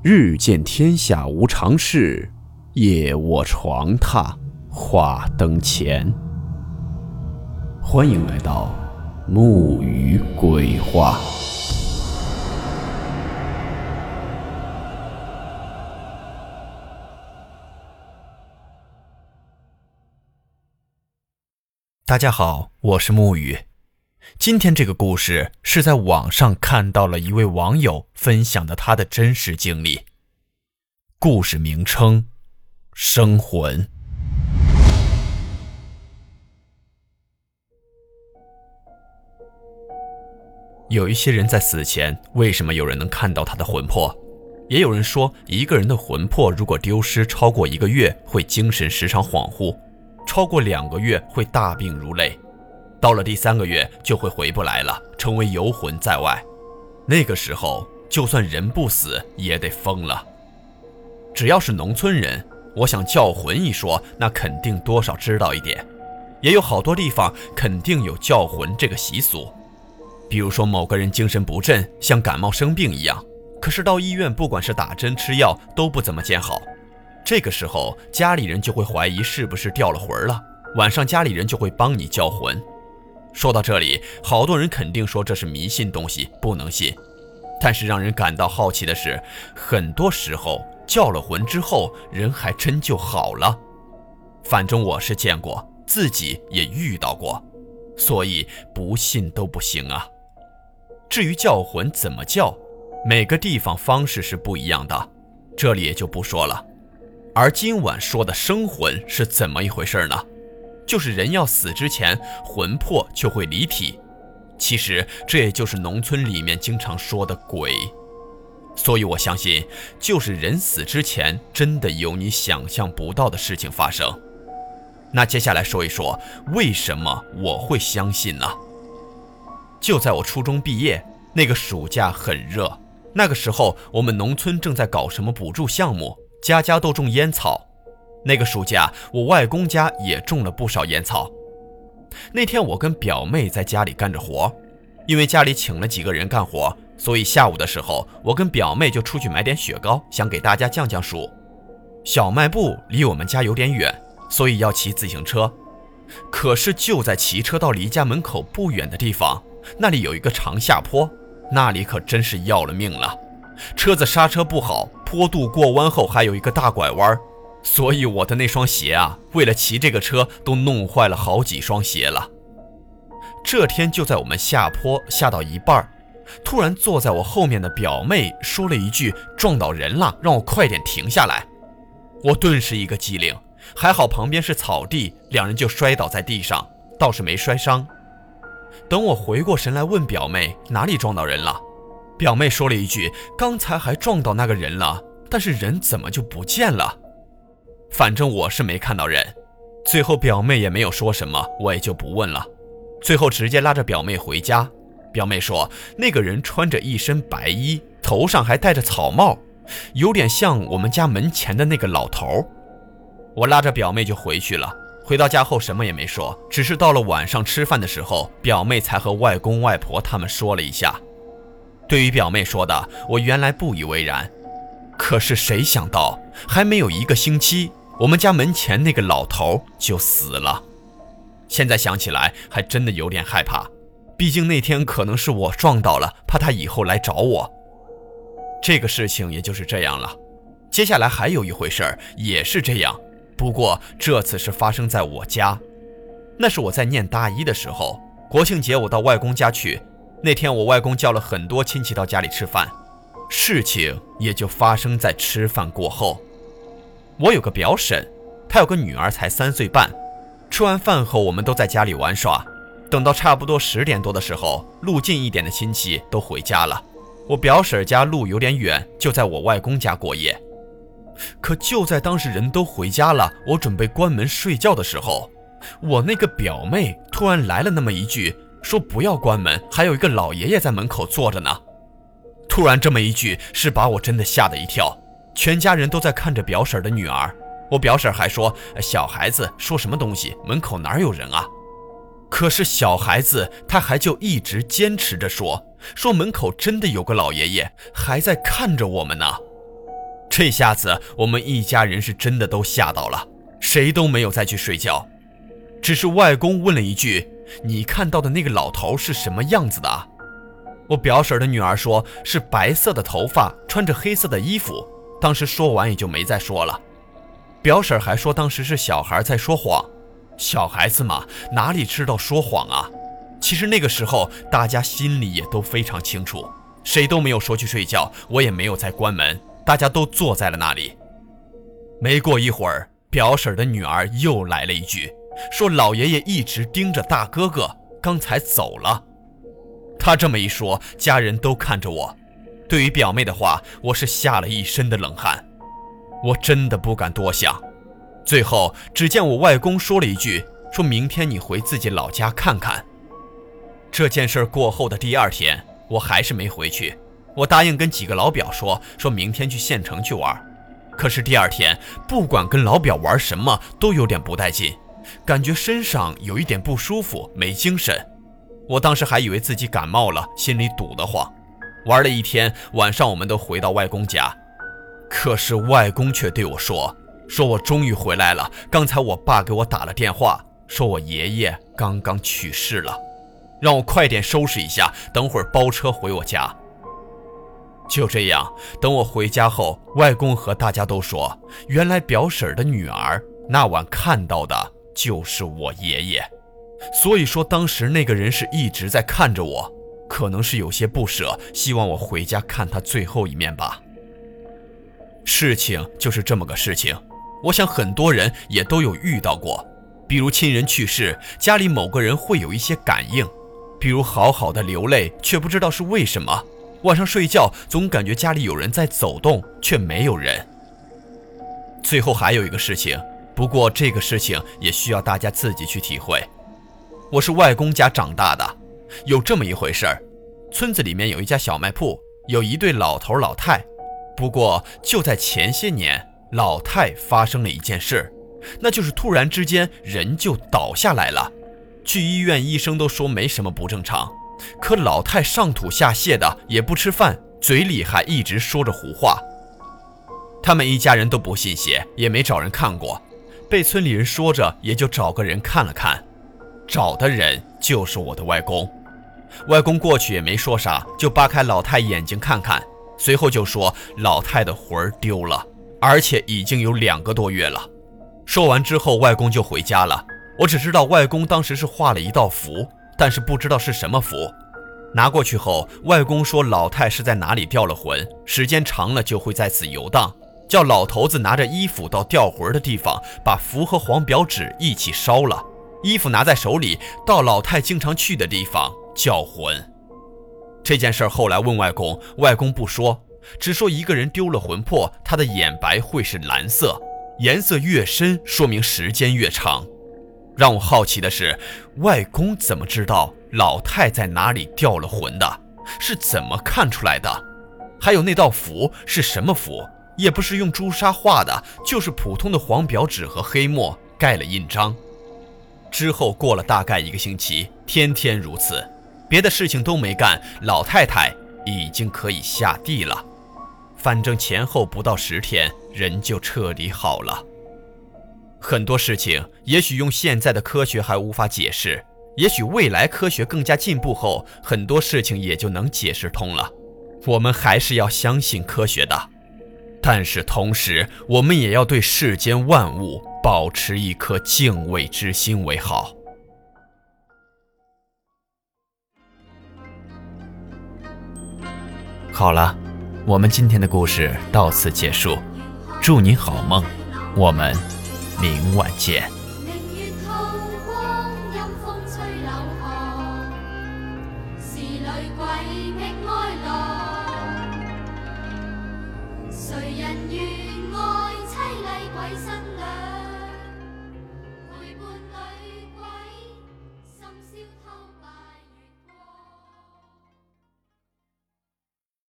日见天下无常事，夜卧床榻话灯前。欢迎来到木鱼鬼话。大家好，我是木鱼。今天这个故事是在网上看到了一位网友分享的他的真实经历。故事名称：生魂。有一些人在死前，为什么有人能看到他的魂魄？也有人说，一个人的魂魄如果丢失超过一个月，会精神时常恍惚；超过两个月，会大病如累。到了第三个月就会回不来了，成为游魂在外。那个时候，就算人不死也得疯了。只要是农村人，我想叫魂一说，那肯定多少知道一点。也有好多地方肯定有叫魂这个习俗，比如说某个人精神不振，像感冒生病一样，可是到医院不管是打针吃药都不怎么见好。这个时候家里人就会怀疑是不是掉了魂了，晚上家里人就会帮你叫魂。说到这里，好多人肯定说这是迷信东西，不能信。但是让人感到好奇的是，很多时候叫了魂之后，人还真就好了。反正我是见过，自己也遇到过，所以不信都不行啊。至于叫魂怎么叫，每个地方方式是不一样的，这里也就不说了。而今晚说的生魂是怎么一回事呢？就是人要死之前，魂魄就会离体。其实这也就是农村里面经常说的鬼。所以我相信，就是人死之前，真的有你想象不到的事情发生。那接下来说一说，为什么我会相信呢？就在我初中毕业那个暑假，很热。那个时候，我们农村正在搞什么补助项目，家家都种烟草。那个暑假，我外公家也种了不少烟草。那天我跟表妹在家里干着活，因为家里请了几个人干活，所以下午的时候，我跟表妹就出去买点雪糕，想给大家降降暑。小卖部离我们家有点远，所以要骑自行车。可是就在骑车到离家门口不远的地方，那里有一个长下坡，那里可真是要了命了。车子刹车不好，坡度过弯后还有一个大拐弯。所以我的那双鞋啊，为了骑这个车都弄坏了好几双鞋了。这天就在我们下坡下到一半，突然坐在我后面的表妹说了一句：“撞到人了，让我快点停下来。”我顿时一个机灵，还好旁边是草地，两人就摔倒在地上，倒是没摔伤。等我回过神来问表妹哪里撞到人了，表妹说了一句：“刚才还撞到那个人了，但是人怎么就不见了？”反正我是没看到人，最后表妹也没有说什么，我也就不问了。最后直接拉着表妹回家。表妹说，那个人穿着一身白衣，头上还戴着草帽，有点像我们家门前的那个老头。我拉着表妹就回去了。回到家后什么也没说，只是到了晚上吃饭的时候，表妹才和外公外婆他们说了一下。对于表妹说的，我原来不以为然，可是谁想到，还没有一个星期。我们家门前那个老头就死了，现在想起来还真的有点害怕，毕竟那天可能是我撞到了，怕他以后来找我。这个事情也就是这样了。接下来还有一回事儿也是这样，不过这次是发生在我家，那是我在念大一的时候，国庆节我到外公家去，那天我外公叫了很多亲戚到家里吃饭，事情也就发生在吃饭过后。我有个表婶，她有个女儿才三岁半。吃完饭后，我们都在家里玩耍。等到差不多十点多的时候，路近一点的亲戚都回家了。我表婶家路有点远，就在我外公家过夜。可就在当时人都回家了，我准备关门睡觉的时候，我那个表妹突然来了那么一句，说不要关门，还有一个老爷爷在门口坐着呢。突然这么一句，是把我真的吓了一跳。全家人都在看着表婶的女儿，我表婶还说：“小孩子说什么东西？门口哪有人啊？”可是小孩子他还就一直坚持着说：“说门口真的有个老爷爷，还在看着我们呢。”这下子我们一家人是真的都吓到了，谁都没有再去睡觉。只是外公问了一句：“你看到的那个老头是什么样子的？”我表婶的女儿说：“是白色的头发，穿着黑色的衣服。”当时说完也就没再说了。表婶还说当时是小孩在说谎，小孩子嘛哪里知道说谎啊？其实那个时候大家心里也都非常清楚，谁都没有说去睡觉，我也没有再关门，大家都坐在了那里。没过一会儿，表婶的女儿又来了一句。说老爷爷一直盯着大哥哥，刚才走了。他这么一说，家人都看着我。对于表妹的话，我是吓了一身的冷汗。我真的不敢多想。最后，只见我外公说了一句：“说明天你回自己老家看看。”这件事过后的第二天，我还是没回去。我答应跟几个老表说，说明天去县城去玩。可是第二天，不管跟老表玩什么，都有点不带劲。感觉身上有一点不舒服，没精神。我当时还以为自己感冒了，心里堵得慌。玩了一天，晚上我们都回到外公家，可是外公却对我说：“说我终于回来了。刚才我爸给我打了电话，说我爷爷刚刚去世了，让我快点收拾一下，等会儿包车回我家。”就这样，等我回家后，外公和大家都说，原来表婶的女儿那晚看到的。就是我爷爷，所以说当时那个人是一直在看着我，可能是有些不舍，希望我回家看他最后一面吧。事情就是这么个事情，我想很多人也都有遇到过，比如亲人去世，家里某个人会有一些感应，比如好好的流泪，却不知道是为什么，晚上睡觉总感觉家里有人在走动，却没有人。最后还有一个事情。不过这个事情也需要大家自己去体会。我是外公家长大的，有这么一回事儿：村子里面有一家小卖铺，有一对老头老太。不过就在前些年，老太发生了一件事，那就是突然之间人就倒下来了。去医院，医生都说没什么不正常，可老太上吐下泻的，也不吃饭，嘴里还一直说着胡话。他们一家人都不信邪，也没找人看过。被村里人说着，也就找个人看了看，找的人就是我的外公。外公过去也没说啥，就扒开老太眼睛看看，随后就说老太的魂儿丢了，而且已经有两个多月了。说完之后，外公就回家了。我只知道外公当时是画了一道符，但是不知道是什么符。拿过去后，外公说老太是在哪里掉了魂，时间长了就会在此游荡。叫老头子拿着衣服到掉魂的地方，把符和黄表纸一起烧了，衣服拿在手里，到老太经常去的地方叫魂。这件事后来问外公，外公不说，只说一个人丢了魂魄，他的眼白会是蓝色，颜色越深，说明时间越长。让我好奇的是，外公怎么知道老太在哪里掉了魂的？是怎么看出来的？还有那道符是什么符？也不是用朱砂画的，就是普通的黄表纸和黑墨盖了印章。之后过了大概一个星期，天天如此，别的事情都没干，老太太已经可以下地了。反正前后不到十天，人就彻底好了。很多事情也许用现在的科学还无法解释，也许未来科学更加进步后，很多事情也就能解释通了。我们还是要相信科学的。但是同时，我们也要对世间万物保持一颗敬畏之心为好。好了，我们今天的故事到此结束，祝您好梦，我们明晚见。谁人愿爱凄厉鬼新娘？